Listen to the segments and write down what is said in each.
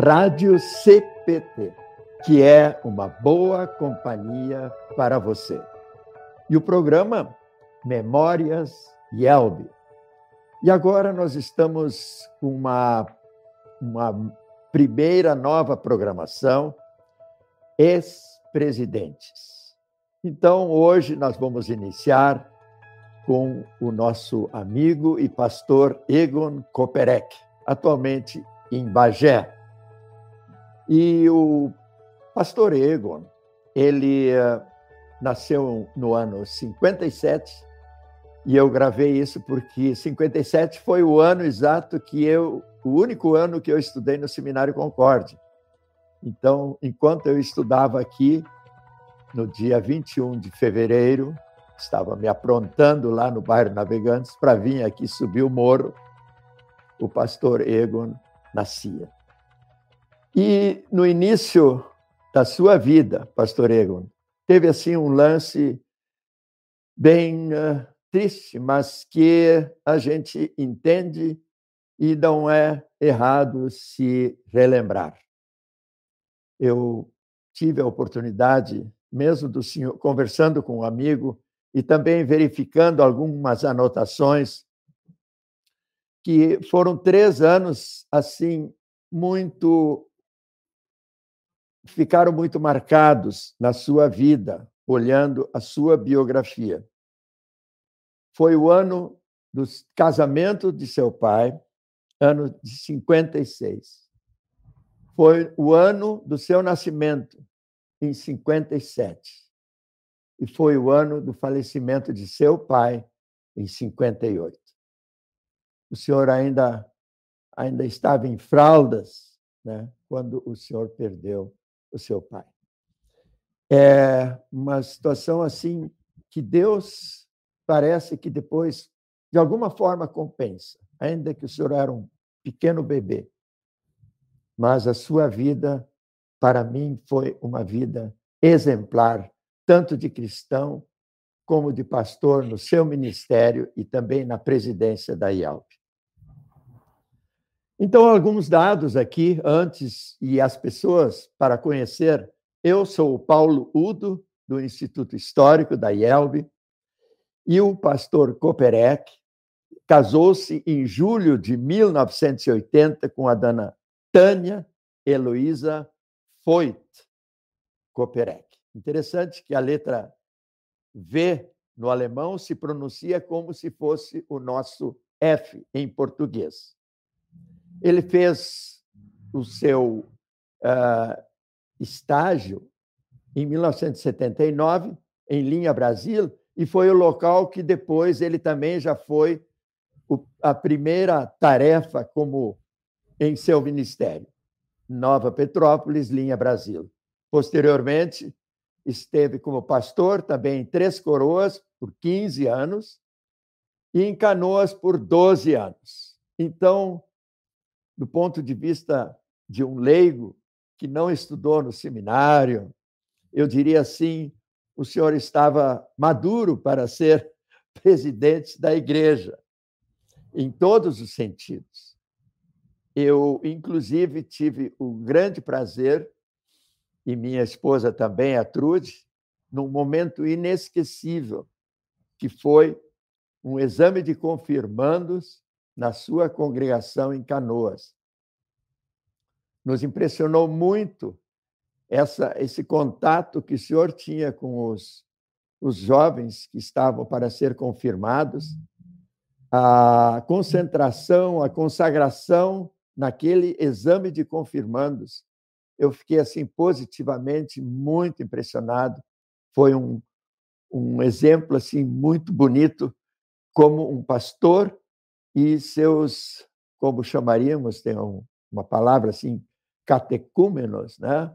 Rádio CPT, que é uma boa companhia para você. E o programa Memórias Yelby. E agora nós estamos com uma, uma primeira nova programação, Ex-Presidentes. Então, hoje nós vamos iniciar com o nosso amigo e pastor Egon Koperek, atualmente em Bagé. E o pastor Egon, ele uh, nasceu no ano 57, e eu gravei isso porque 57 foi o ano exato que eu, o único ano que eu estudei no Seminário Concorde. Então, enquanto eu estudava aqui, no dia 21 de fevereiro estava me aprontando lá no bairro Navegantes para vir aqui subir o morro. O pastor Egon nascia. E no início da sua vida, pastor Egon, teve assim um lance bem uh, triste, mas que a gente entende e não é errado se relembrar. Eu tive a oportunidade, mesmo do senhor, conversando com um amigo, e também verificando algumas anotações, que foram três anos assim muito ficaram muito marcados na sua vida, olhando a sua biografia. Foi o ano do casamento de seu pai, ano de 56. Foi o ano do seu nascimento, em 57 e foi o ano do falecimento de seu pai, em 58. O senhor ainda, ainda estava em fraldas né, quando o senhor perdeu o seu pai. É uma situação assim que Deus parece que depois, de alguma forma, compensa, ainda que o senhor era um pequeno bebê. Mas a sua vida, para mim, foi uma vida exemplar tanto de cristão como de pastor no seu ministério e também na presidência da IALP. Então, alguns dados aqui antes e as pessoas para conhecer. Eu sou o Paulo Udo, do Instituto Histórico da IELB, e o pastor Koperek casou-se em julho de 1980 com a dona Tânia Heloísa Foit Koperek. Interessante que a letra V no alemão se pronuncia como se fosse o nosso F em português. Ele fez o seu uh, estágio em 1979 em Linha Brasil e foi o local que depois ele também já foi o, a primeira tarefa como em seu ministério. Nova Petrópolis, Linha Brasil. Posteriormente, esteve como pastor também em Três Coroas por 15 anos e em Canoas por 12 anos. Então, do ponto de vista de um leigo que não estudou no seminário, eu diria assim, o senhor estava maduro para ser presidente da igreja, em todos os sentidos. Eu, inclusive, tive o grande prazer e minha esposa também, a Trude, num momento inesquecível, que foi um exame de confirmandos na sua congregação em Canoas. Nos impressionou muito essa, esse contato que o senhor tinha com os, os jovens que estavam para ser confirmados, a concentração, a consagração naquele exame de confirmandos eu fiquei assim positivamente muito impressionado. Foi um, um exemplo assim muito bonito como um pastor e seus, como chamaríamos, tem um, uma palavra assim, catecúmenos, né?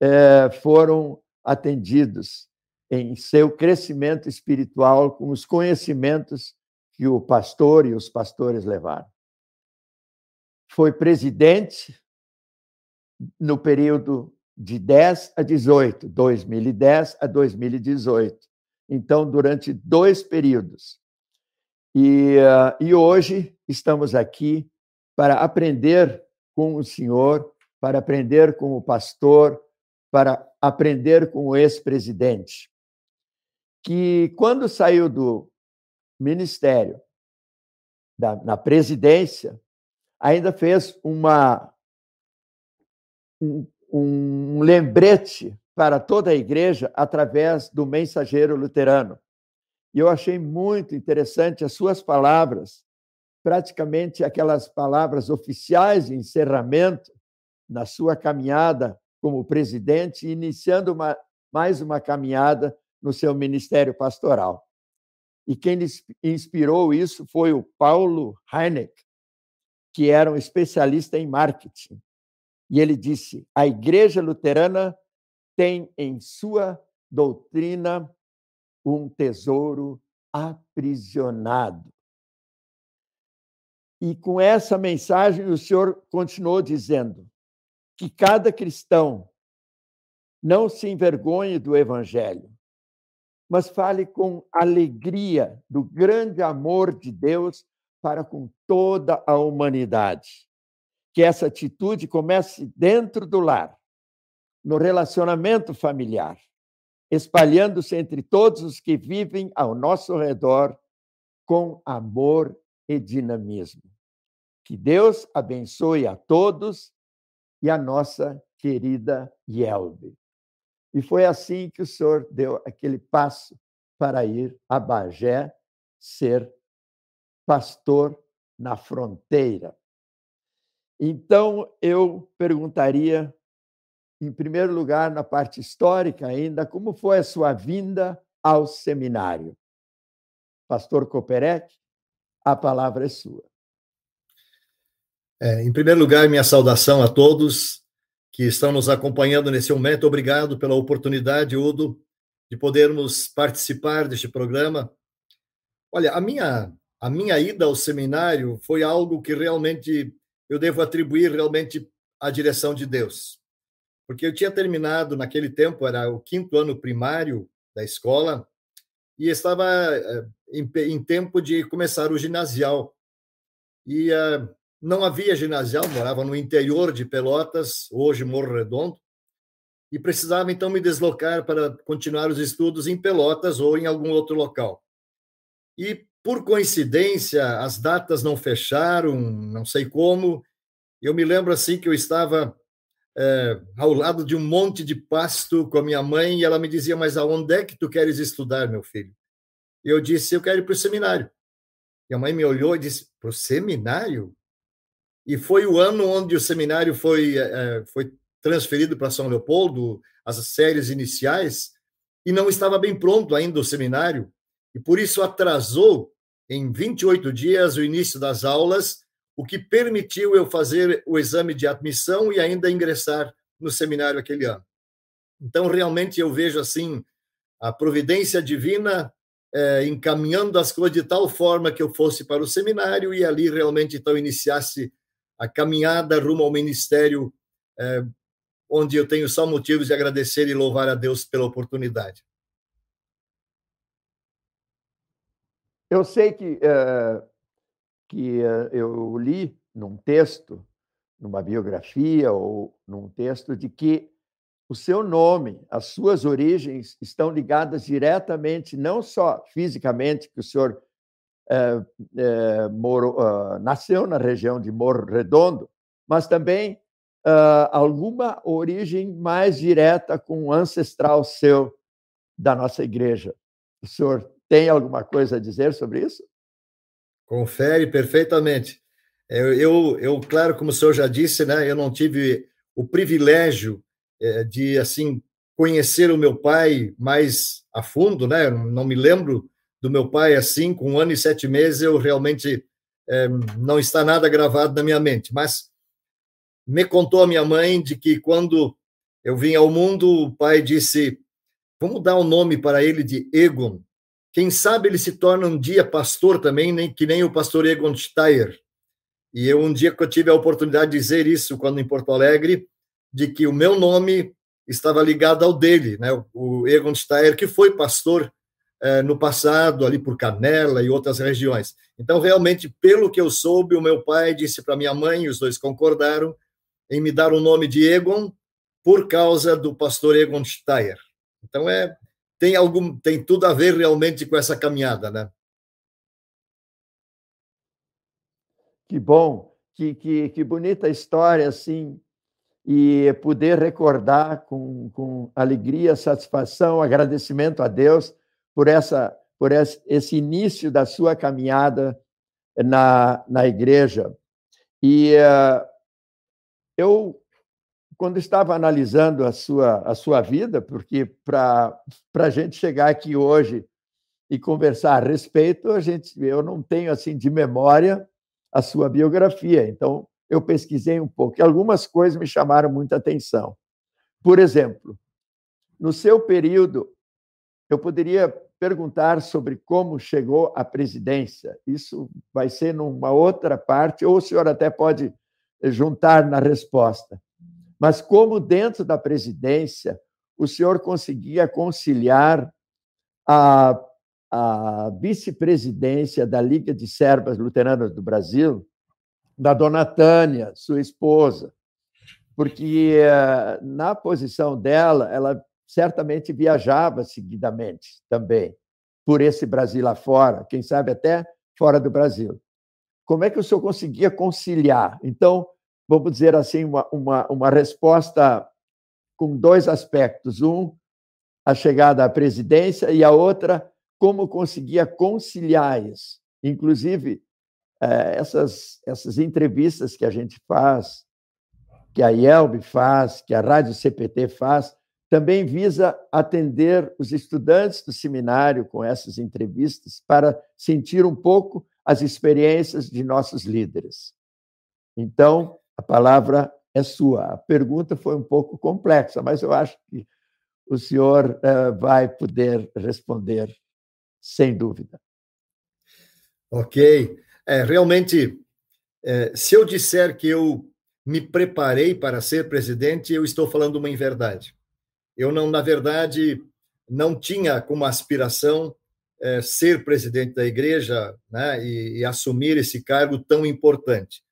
É, foram atendidos em seu crescimento espiritual com os conhecimentos que o pastor e os pastores levaram. Foi presidente no período de 10 a 18, 2010 a 2018. Então, durante dois períodos. E, uh, e hoje estamos aqui para aprender com o Senhor para aprender com o pastor, para aprender com o ex-presidente, que quando saiu do ministério, da, na presidência, ainda fez uma, um, um lembrete para toda a igreja através do mensageiro luterano. E eu achei muito interessante as suas palavras, praticamente aquelas palavras oficiais de encerramento na sua caminhada como presidente, iniciando uma, mais uma caminhada no seu ministério pastoral. E quem inspirou isso foi o Paulo Heineck, que era um especialista em marketing. E ele disse: a Igreja Luterana tem em sua doutrina um tesouro aprisionado. E com essa mensagem, o Senhor continuou dizendo que cada cristão não se envergonhe do Evangelho, mas fale com alegria do grande amor de Deus para com toda a humanidade. Que essa atitude comece dentro do lar, no relacionamento familiar, espalhando-se entre todos os que vivem ao nosso redor com amor e dinamismo. Que Deus abençoe a todos e a nossa querida Yelbe. E foi assim que o senhor deu aquele passo para ir a Bagé ser pastor na fronteira. Então, eu perguntaria, em primeiro lugar, na parte histórica ainda, como foi a sua vinda ao seminário? Pastor Koperek, a palavra é sua. É, em primeiro lugar, minha saudação a todos que estão nos acompanhando nesse momento. Obrigado pela oportunidade, Udo, de podermos participar deste programa. Olha, a minha a minha ida ao seminário foi algo que realmente eu devo atribuir realmente à direção de Deus. Porque eu tinha terminado naquele tempo, era o quinto ano primário da escola, e estava eh, em, em tempo de começar o ginasial. E uh, não havia ginasial, morava no interior de Pelotas, hoje Morro Redondo, e precisava então me deslocar para continuar os estudos em Pelotas ou em algum outro local. E por coincidência, as datas não fecharam, não sei como. Eu me lembro assim que eu estava é, ao lado de um monte de pasto com a minha mãe e ela me dizia: Mas aonde é que tu queres estudar, meu filho? Eu disse: Eu quero ir para o seminário. E a mãe me olhou e disse: Para o seminário? E foi o ano onde o seminário foi, é, foi transferido para São Leopoldo, as séries iniciais, e não estava bem pronto ainda o seminário, e por isso atrasou em 28 dias o início das aulas, o que permitiu eu fazer o exame de admissão e ainda ingressar no seminário aquele ano. Então, realmente, eu vejo assim a providência divina é, encaminhando as coisas de tal forma que eu fosse para o seminário e ali realmente então iniciasse a caminhada rumo ao ministério, é, onde eu tenho só motivos de agradecer e louvar a Deus pela oportunidade. Eu sei que, uh, que uh, eu li num texto, numa biografia ou num texto, de que o seu nome, as suas origens estão ligadas diretamente, não só fisicamente, que o senhor é, é, uh, nasceu na região de Morro Redondo, mas também uh, alguma origem mais direta com o ancestral seu da nossa igreja. O senhor tem alguma coisa a dizer sobre isso? Confere perfeitamente. Eu, eu, eu, claro, como o senhor já disse, né, eu não tive o privilégio é, de assim conhecer o meu pai mais a fundo, né? Não me lembro do meu pai assim, com um ano e sete meses, eu realmente é, não está nada gravado na minha mente. Mas me contou a minha mãe de que quando eu vim ao mundo, o pai disse: vamos dar o um nome para ele de Egon. Quem sabe ele se torna um dia pastor também, nem que nem o pastor Egon Steyer. E eu um dia que eu tive a oportunidade de dizer isso quando em Porto Alegre, de que o meu nome estava ligado ao dele, né? O Egon Steyer, que foi pastor é, no passado, ali por Canela e outras regiões. Então, realmente, pelo que eu soube, o meu pai disse para minha mãe, e os dois concordaram, em me dar o nome de Egon por causa do pastor Egon Steyer. Então é tem algum tem tudo a ver realmente com essa caminhada, né? Que bom, que, que, que bonita história assim e poder recordar com, com alegria, satisfação, agradecimento a Deus por essa por esse início da sua caminhada na, na igreja. E uh, eu, quando estava analisando a sua, a sua vida, porque para a gente chegar aqui hoje e conversar a respeito, a gente, eu não tenho assim de memória a sua biografia. Então, eu pesquisei um pouco e algumas coisas me chamaram muita atenção. Por exemplo, no seu período, eu poderia perguntar sobre como chegou à presidência. Isso vai ser numa outra parte, ou o senhor até pode juntar na resposta. Mas como dentro da presidência o senhor conseguia conciliar a, a vice-presidência da Liga de Servas Luteranas do Brasil da dona Tânia, sua esposa, porque eh, na posição dela, ela certamente viajava seguidamente também por esse Brasil lá fora, quem sabe até fora do Brasil. Como é que o senhor conseguia conciliar? Então, vamos dizer assim, uma, uma, uma resposta com dois aspectos. Um, a chegada à presidência, e a outra, como conseguia conciliar isso. Inclusive, é, essas, essas entrevistas que a gente faz, que a IELB faz, que a Rádio CPT faz, também visa atender os estudantes do seminário com essas entrevistas para sentir um pouco as experiências de nossos líderes. Então, a palavra é sua. A pergunta foi um pouco complexa, mas eu acho que o senhor uh, vai poder responder sem dúvida. Ok. É, realmente, é, se eu disser que eu me preparei para ser presidente, eu estou falando uma inverdade. Eu não, na verdade, não tinha como aspiração é, ser presidente da igreja né, e, e assumir esse cargo tão importante.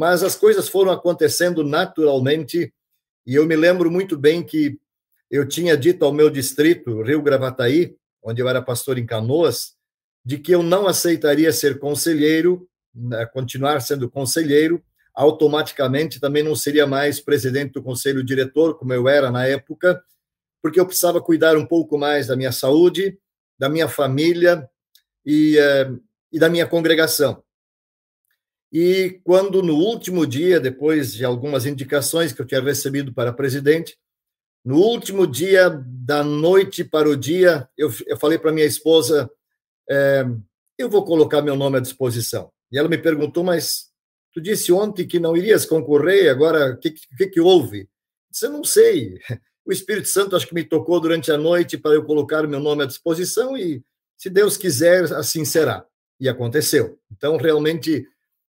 Mas as coisas foram acontecendo naturalmente e eu me lembro muito bem que eu tinha dito ao meu distrito, Rio Gravataí, onde eu era pastor em Canoas, de que eu não aceitaria ser conselheiro, né, continuar sendo conselheiro, automaticamente também não seria mais presidente do conselho diretor, como eu era na época, porque eu precisava cuidar um pouco mais da minha saúde, da minha família e, eh, e da minha congregação. E quando no último dia, depois de algumas indicações que eu tinha recebido para presidente, no último dia da noite para o dia, eu, eu falei para minha esposa: é, eu vou colocar meu nome à disposição. E ela me perguntou, mas tu disse ontem que não irias concorrer, agora o que, que, que houve? Eu disse, eu não sei. O Espírito Santo acho que me tocou durante a noite para eu colocar meu nome à disposição e, se Deus quiser, assim será. E aconteceu. Então, realmente,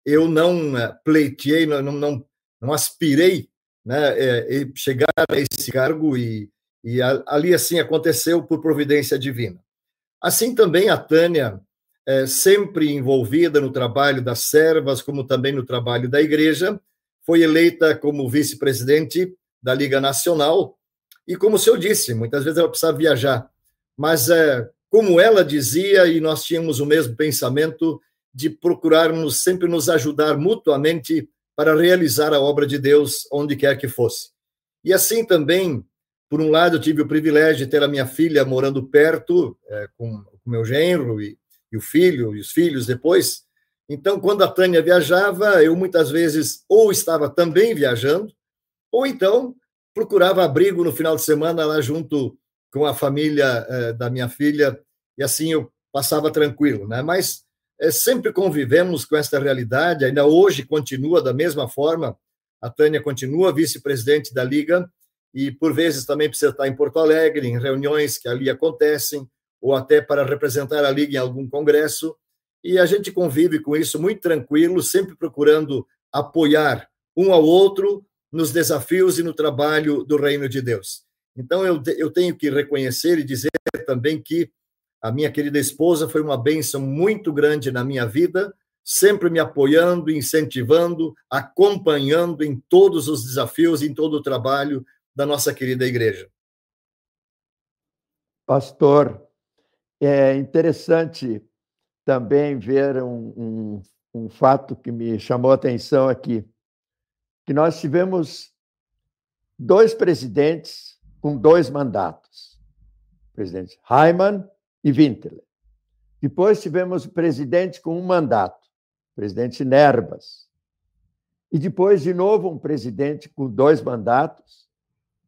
eu não eh, pleiteei, não, não, não aspirei né, é, chegar a esse cargo e, e ali assim aconteceu por providência divina. Assim também a Tânia, é, sempre envolvida no trabalho das servas, como também no trabalho da igreja, foi eleita como vice-presidente da Liga Nacional. E como o senhor disse, muitas vezes ela precisava viajar, mas é, como ela dizia, e nós tínhamos o mesmo pensamento de procurarmos sempre nos ajudar mutuamente para realizar a obra de Deus onde quer que fosse. E assim também por um lado, eu tive o privilégio de ter a minha filha morando perto, é, com o meu genro e, e o filho, e os filhos depois. Então, quando a Tânia viajava, eu muitas vezes ou estava também viajando, ou então procurava abrigo no final de semana lá junto com a família é, da minha filha, e assim eu passava tranquilo, né? Mas é, sempre convivemos com esta realidade, ainda hoje continua da mesma forma. A Tânia continua vice-presidente da Liga, e por vezes também precisa estar em Porto Alegre, em reuniões que ali acontecem, ou até para representar a Liga em algum congresso. E a gente convive com isso muito tranquilo, sempre procurando apoiar um ao outro nos desafios e no trabalho do reino de Deus. Então, eu, eu tenho que reconhecer e dizer também que a minha querida esposa foi uma bênção muito grande na minha vida, sempre me apoiando, incentivando, acompanhando em todos os desafios, em todo o trabalho da nossa querida igreja. Pastor, é interessante também ver um, um, um fato que me chamou a atenção aqui, que nós tivemos dois presidentes com dois mandatos, presidente Hyman e Winterle. Depois tivemos o presidente com um mandato, presidente Nerbas. E depois, de novo, um presidente com dois mandatos,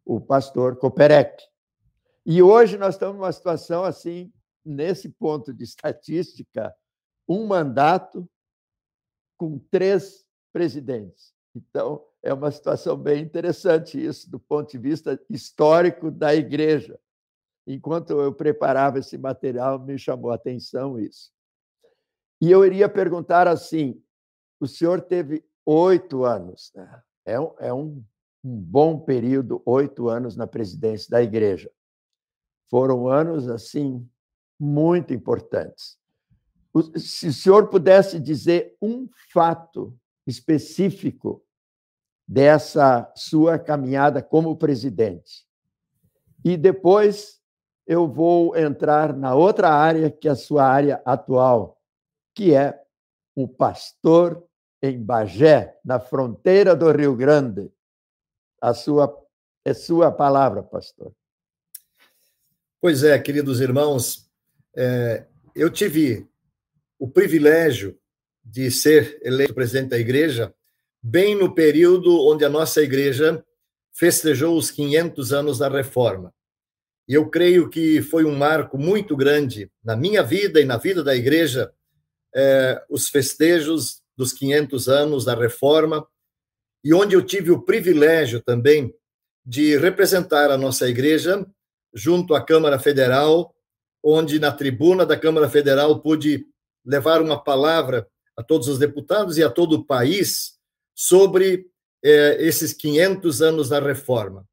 o pastor Koperek. E hoje nós estamos numa situação assim, nesse ponto de estatística, um mandato com três presidentes. Então, é uma situação bem interessante isso, do ponto de vista histórico da igreja. Enquanto eu preparava esse material, me chamou a atenção isso. E eu iria perguntar assim: o senhor teve oito anos, né? é, um, é um, um bom período, oito anos na presidência da igreja. Foram anos, assim, muito importantes. Se o senhor pudesse dizer um fato específico dessa sua caminhada como presidente. E depois eu vou entrar na outra área, que é a sua área atual, que é o pastor em Bagé, na fronteira do Rio Grande. A sua é sua palavra, pastor. Pois é, queridos irmãos, é, eu tive o privilégio de ser eleito presidente da igreja bem no período onde a nossa igreja festejou os 500 anos da reforma. E eu creio que foi um marco muito grande na minha vida e na vida da igreja, é, os festejos dos 500 anos da reforma, e onde eu tive o privilégio também de representar a nossa igreja junto à Câmara Federal, onde na tribuna da Câmara Federal pude levar uma palavra a todos os deputados e a todo o país sobre é, esses 500 anos da reforma.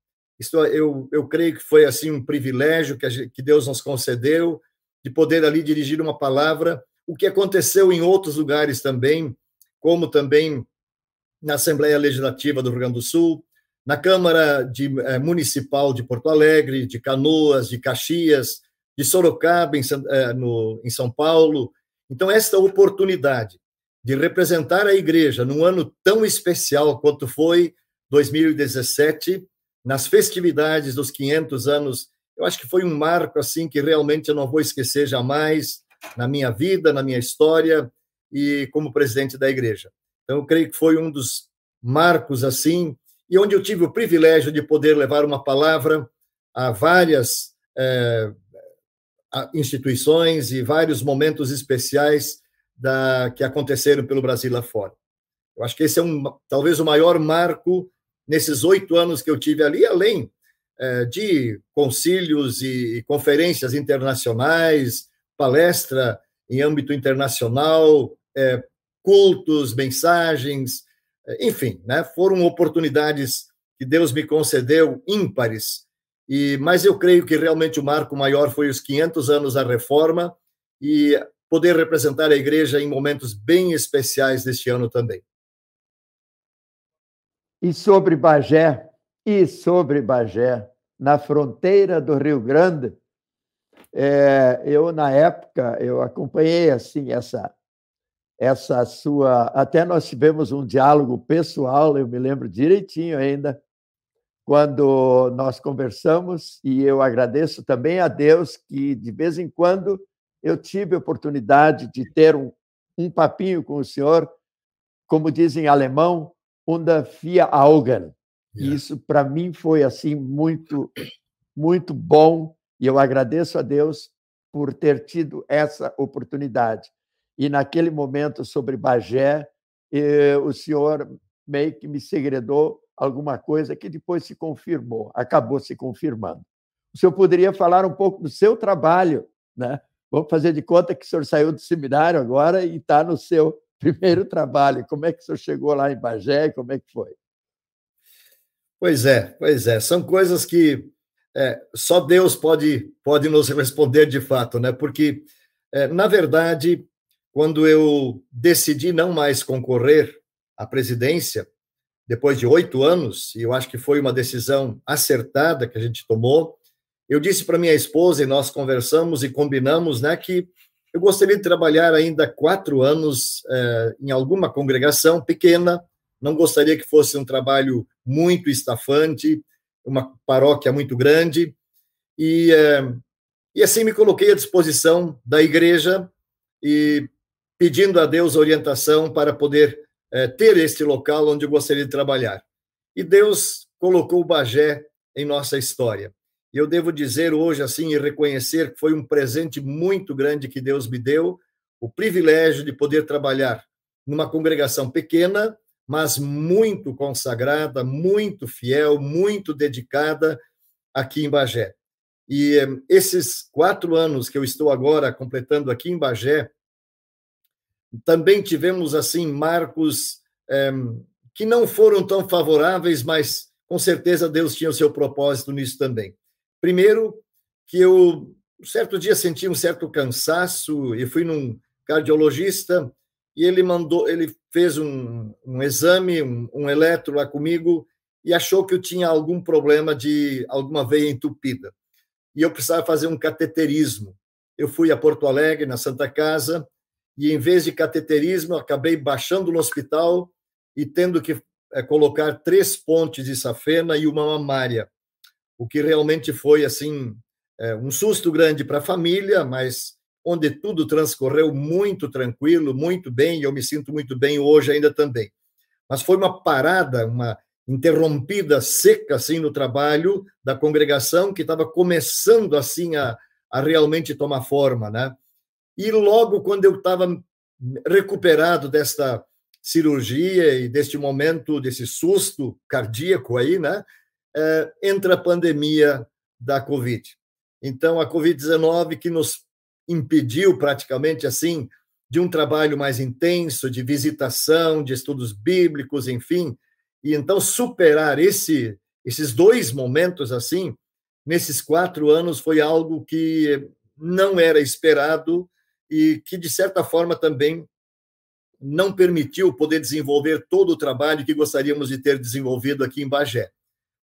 Isso eu, eu creio que foi assim um privilégio que, que Deus nos concedeu de poder ali dirigir uma palavra, o que aconteceu em outros lugares também, como também na Assembleia Legislativa do Rio Grande do Sul, na Câmara de, eh, Municipal de Porto Alegre, de Canoas, de Caxias, de Sorocaba, em, eh, no, em São Paulo. Então, esta oportunidade de representar a igreja num ano tão especial quanto foi 2017, nas festividades dos 500 anos, eu acho que foi um marco assim que realmente eu não vou esquecer jamais na minha vida, na minha história e como presidente da igreja. Então, eu creio que foi um dos marcos assim e onde eu tive o privilégio de poder levar uma palavra a várias é, instituições e vários momentos especiais da, que aconteceram pelo Brasil lá fora. Eu acho que esse é um, talvez o maior marco nesses oito anos que eu tive ali, além é, de concílios e, conferências internacionais, palestra em âmbito internacional, é, cultos, mensagens, enfim, né, foram oportunidades que Deus me concedeu ímpares. E mas eu creio que realmente o marco maior foi os 500 anos da reforma e poder representar a igreja em momentos bem especiais deste ano também. E sobre Bagé, e sobre Bagé, na fronteira do Rio Grande, é, eu na época eu acompanhei assim essa essa sua. Até nós tivemos um diálogo pessoal, eu me lembro direitinho ainda, quando nós conversamos, e eu agradeço também a Deus que, de vez em quando, eu tive a oportunidade de ter um, um papinho com o senhor, como dizem em alemão,unda vier Augen. Yeah. Isso, para mim, foi assim muito, muito bom, e eu agradeço a Deus por ter tido essa oportunidade e naquele momento sobre Bagé, o senhor meio que me segredou alguma coisa que depois se confirmou, acabou se confirmando. O senhor poderia falar um pouco do seu trabalho, né? Vamos fazer de conta que o senhor saiu do seminário agora e está no seu primeiro trabalho. Como é que o senhor chegou lá em Bagé? Como é que foi? Pois é, pois é. São coisas que é, só Deus pode, pode nos responder de fato, né? Porque, é, na verdade, quando eu decidi não mais concorrer à presidência, depois de oito anos, e eu acho que foi uma decisão acertada que a gente tomou, eu disse para minha esposa e nós conversamos e combinamos, né, que eu gostaria de trabalhar ainda quatro anos eh, em alguma congregação pequena. Não gostaria que fosse um trabalho muito estafante, uma paróquia muito grande. E, eh, e assim me coloquei à disposição da igreja e pedindo a Deus orientação para poder eh, ter este local onde eu gostaria de trabalhar. E Deus colocou o Bagé em nossa história. E eu devo dizer hoje, assim, e reconhecer que foi um presente muito grande que Deus me deu, o privilégio de poder trabalhar numa congregação pequena, mas muito consagrada, muito fiel, muito dedicada aqui em Bagé. E eh, esses quatro anos que eu estou agora completando aqui em Bagé, também tivemos, assim, marcos é, que não foram tão favoráveis, mas com certeza Deus tinha o seu propósito nisso também. Primeiro, que eu, um certo dia, senti um certo cansaço e fui num cardiologista e ele mandou, ele fez um, um exame, um, um eletro lá comigo e achou que eu tinha algum problema de alguma veia entupida. E eu precisava fazer um cateterismo. Eu fui a Porto Alegre, na Santa Casa, e em vez de cateterismo, acabei baixando no hospital e tendo que é, colocar três pontes de safena e uma mamária o que realmente foi assim é, um susto grande para a família, mas onde tudo transcorreu muito tranquilo, muito bem, e eu me sinto muito bem hoje ainda também. Mas foi uma parada, uma interrompida seca assim no trabalho da congregação que estava começando assim a, a realmente tomar forma, né? E logo quando eu estava recuperado desta cirurgia e deste momento desse susto cardíaco aí, né? Eh, a pandemia da Covid. Então, a Covid-19 que nos impediu praticamente assim de um trabalho mais intenso, de visitação, de estudos bíblicos, enfim, e então superar esse, esses dois momentos assim, nesses quatro anos, foi algo que não era esperado e que, de certa forma, também não permitiu poder desenvolver todo o trabalho que gostaríamos de ter desenvolvido aqui em Bagé.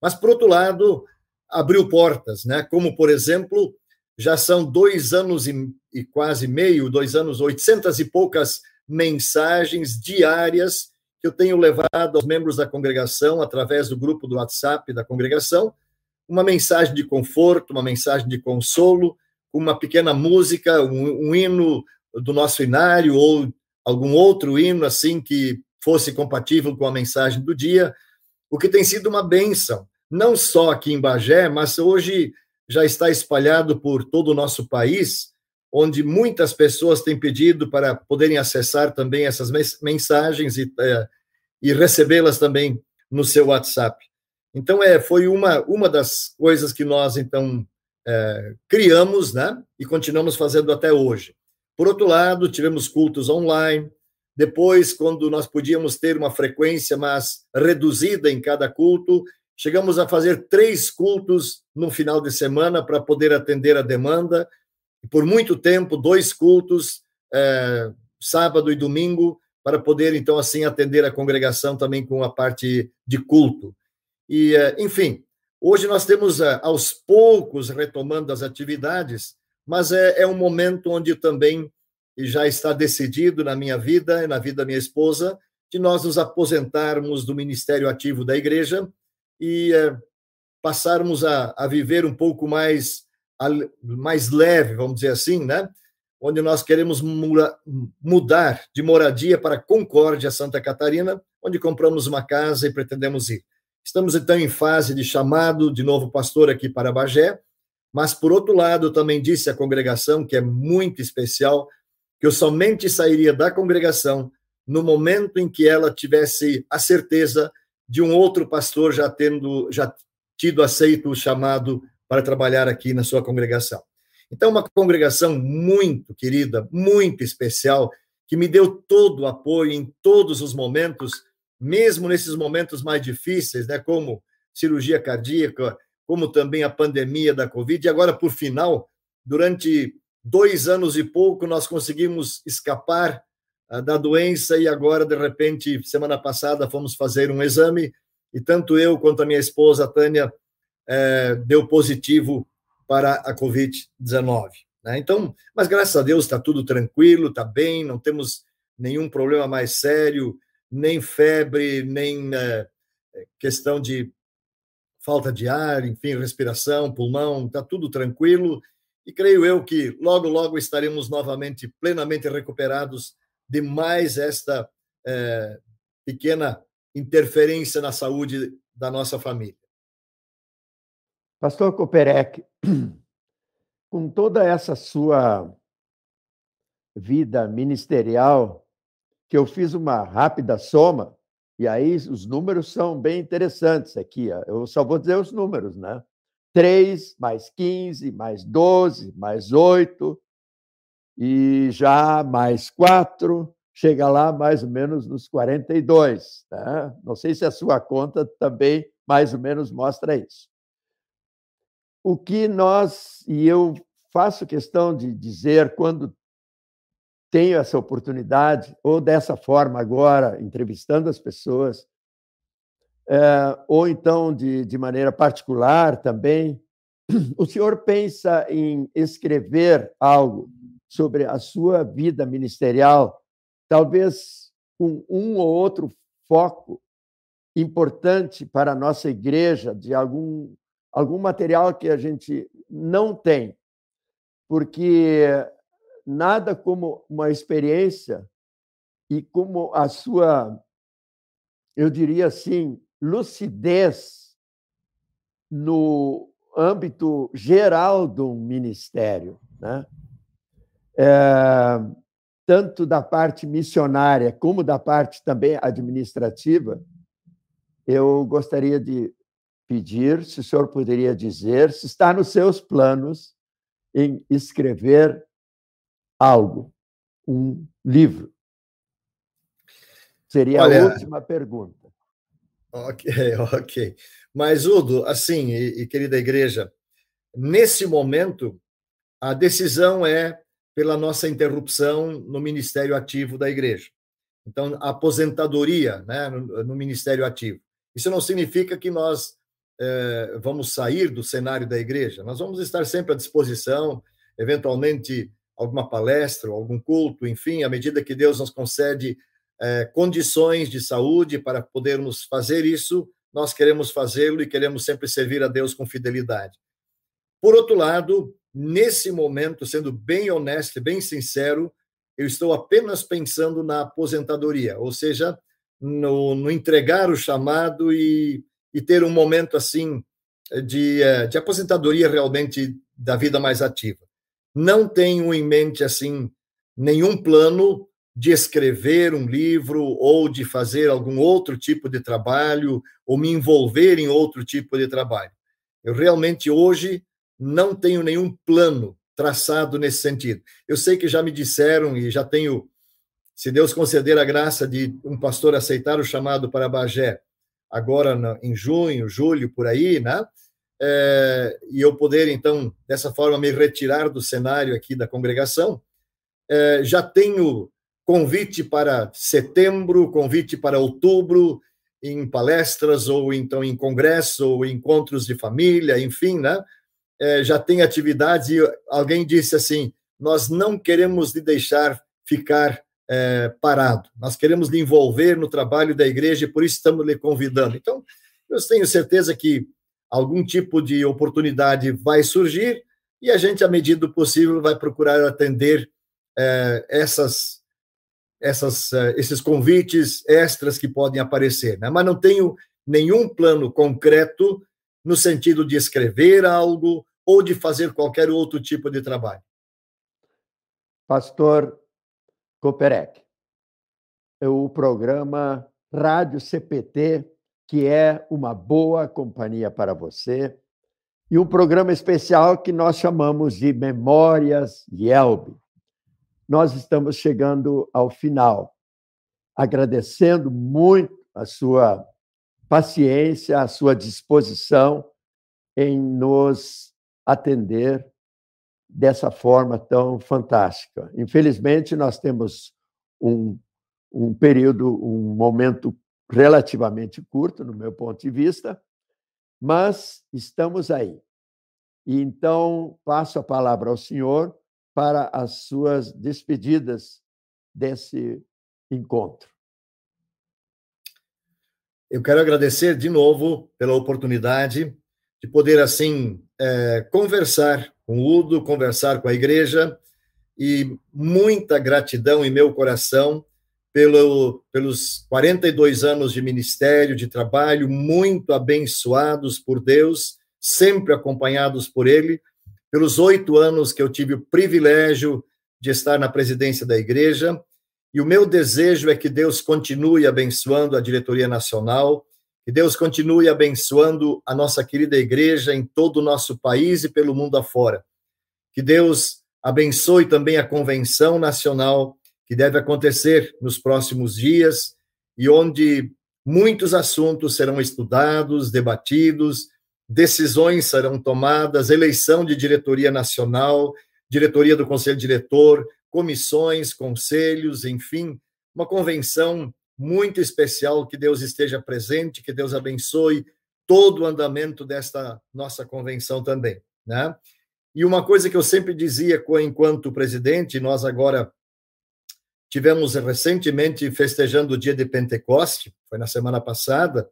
Mas, por outro lado, abriu portas, né? como, por exemplo, já são dois anos e, e quase meio, dois anos, oitocentas e poucas mensagens diárias que eu tenho levado aos membros da congregação, através do grupo do WhatsApp da congregação, uma mensagem de conforto, uma mensagem de consolo, uma pequena música, um, um hino do nosso inário ou algum outro hino assim que fosse compatível com a mensagem do dia, o que tem sido uma benção não só aqui em Bagé, mas hoje já está espalhado por todo o nosso país, onde muitas pessoas têm pedido para poderem acessar também essas mensagens e, é, e recebê-las também no seu WhatsApp. Então, é, foi uma, uma das coisas que nós, então, é, criamos, né, e continuamos fazendo até hoje. Por outro lado, tivemos cultos online, depois, quando nós podíamos ter uma frequência mais reduzida em cada culto, Chegamos a fazer três cultos no final de semana para poder atender a demanda. Por muito tempo, dois cultos, é, sábado e domingo, para poder, então, assim, atender a congregação também com a parte de culto. E, é, enfim, hoje nós temos, é, aos poucos, retomando as atividades, mas é, é um momento onde também já está decidido na minha vida e na vida da minha esposa de nós nos aposentarmos do ministério ativo da igreja e é, passarmos a, a viver um pouco mais, a, mais leve, vamos dizer assim, né? onde nós queremos mura, mudar de moradia para Concórdia, Santa Catarina, onde compramos uma casa e pretendemos ir. Estamos então em fase de chamado de novo pastor aqui para Bagé, mas por outro lado, também disse a congregação, que é muito especial, que eu somente sairia da congregação no momento em que ela tivesse a certeza de um outro pastor já tendo já tido aceito o chamado para trabalhar aqui na sua congregação. Então, uma congregação muito querida, muito especial, que me deu todo o apoio em todos os momentos, mesmo nesses momentos mais difíceis, né, como cirurgia cardíaca, como também a pandemia da Covid, e agora, por final, durante dois anos e pouco nós conseguimos escapar da doença e agora, de repente, semana passada, fomos fazer um exame e tanto eu quanto a minha esposa, Tânia, eh, deu positivo para a Covid-19. Né? Então, mas graças a Deus está tudo tranquilo, está bem, não temos nenhum problema mais sério, nem febre, nem uh, questão de falta de ar, enfim, respiração, pulmão, está tudo tranquilo. E creio eu que logo, logo estaremos novamente plenamente recuperados de mais esta é, pequena interferência na saúde da nossa família. Pastor Koperek, com toda essa sua vida ministerial, que eu fiz uma rápida soma, e aí os números são bem interessantes aqui. Eu só vou dizer os números, né? 3 mais 15, mais 12, mais 8, e já mais 4, chega lá mais ou menos nos 42. Né? Não sei se a sua conta também mais ou menos mostra isso. O que nós, e eu faço questão de dizer quando tenho essa oportunidade, ou dessa forma agora, entrevistando as pessoas, é, ou então de, de maneira particular também, o senhor pensa em escrever algo sobre a sua vida ministerial, talvez com um ou outro foco importante para a nossa igreja, de algum, algum material que a gente não tem, porque nada como uma experiência e como a sua, eu diria assim, lucidez no âmbito geral do ministério, né? É, tanto da parte missionária como da parte também administrativa, eu gostaria de pedir se o senhor poderia dizer se está nos seus planos em escrever algo, um livro? Seria Olha, a última pergunta. Ok, ok. Mas, Udo, assim, e, e querida igreja, nesse momento, a decisão é pela nossa interrupção no ministério ativo da igreja. Então, a aposentadoria né, no, ministério ativo. Isso não significa que nós eh, vamos sair do cenário da igreja, nós vamos estar sempre à disposição, eventualmente alguma palestra, algum culto, enfim, à medida que Deus nos concede é, condições de saúde para podermos fazer isso, nós queremos fazê-lo e queremos sempre servir a Deus com fidelidade. Por outro lado, nesse momento, sendo bem honesto e bem sincero, eu estou apenas pensando na aposentadoria, ou seja, no, no entregar o chamado e, e, ter um momento assim de, é, de aposentadoria realmente da vida mais ativa não tenho em mente assim nenhum plano de escrever um livro ou de fazer algum outro tipo de trabalho ou me envolver em outro tipo de trabalho. Eu realmente hoje não tenho nenhum plano traçado nesse sentido. Eu sei que já me disseram e já tenho, se Deus conceder a graça de um pastor aceitar o chamado para Bagé, agora em junho, julho, por aí, né? é, e eu poder, então, dessa forma, me retirar do cenário aqui da congregação. É, já tenho convite para setembro, convite para outubro, em palestras, ou então em congresso, ou encontros de família, enfim, né? É, já tem atividades, e alguém disse assim: nós não queremos lhe deixar ficar é, parado, nós queremos lhe envolver no trabalho da igreja, e por isso estamos lhe convidando. Então, eu tenho certeza que algum tipo de oportunidade vai surgir e a gente, à medida do possível, vai procurar atender é, essas, essas, é, esses convites extras que podem aparecer. Né? Mas não tenho nenhum plano concreto no sentido de escrever algo ou de fazer qualquer outro tipo de trabalho. Pastor Koperek, o programa Rádio CPT que é uma boa companhia para você, e um programa especial que nós chamamos de Memórias Yelb. Nós estamos chegando ao final, agradecendo muito a sua paciência, a sua disposição em nos atender dessa forma tão fantástica. Infelizmente, nós temos um, um período, um momento relativamente curto, no meu ponto de vista, mas estamos aí. E então passo a palavra ao senhor para as suas despedidas desse encontro. Eu quero agradecer de novo pela oportunidade de poder, assim, é, conversar com o Udo, conversar com a igreja, e muita gratidão em meu coração pelo, pelos 42 anos de ministério, de trabalho, muito abençoados por Deus, sempre acompanhados por Ele, pelos oito anos que eu tive o privilégio de estar na presidência da igreja, e o meu desejo é que Deus continue abençoando a diretoria nacional, que Deus continue abençoando a nossa querida igreja em todo o nosso país e pelo mundo afora. Que Deus abençoe também a convenção nacional que deve acontecer nos próximos dias e onde muitos assuntos serão estudados, debatidos, decisões serão tomadas, eleição de diretoria nacional, diretoria do conselho diretor, comissões, conselhos, enfim, uma convenção muito especial. Que Deus esteja presente, que Deus abençoe todo o andamento desta nossa convenção também, né? E uma coisa que eu sempre dizia enquanto presidente, nós agora tivemos recentemente festejando o dia de Pentecoste, foi na semana passada,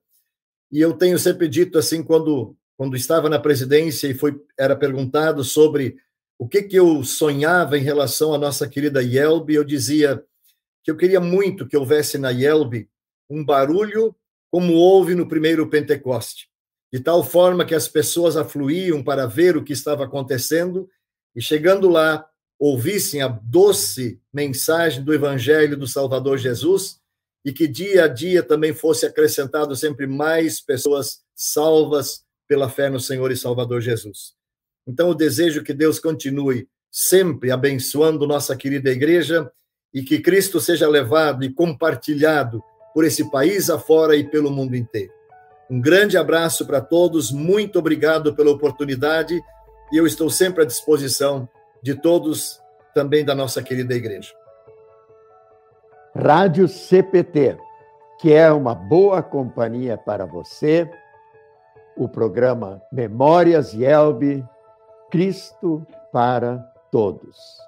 e eu tenho sempre dito assim quando quando estava na presidência e foi era perguntado sobre o que, que eu sonhava em relação à nossa querida Yelbe, eu dizia que eu queria muito que houvesse na Yelbe um barulho como houve no primeiro Pentecoste, de tal forma que as pessoas afluíam para ver o que estava acontecendo e, chegando lá, ouvissem a doce mensagem do Evangelho do Salvador Jesus e que dia a dia também fosse acrescentado sempre mais pessoas salvas pela fé no Senhor e Salvador Jesus. Então, eu desejo que Deus continue sempre abençoando nossa querida igreja e que Cristo seja levado e compartilhado por esse país afora e pelo mundo inteiro. Um grande abraço para todos, muito obrigado pela oportunidade e eu estou sempre à disposição de todos, também da nossa querida igreja. Rádio CPT, que é uma boa companhia para você, o programa Memórias Yelbe Cristo para todos.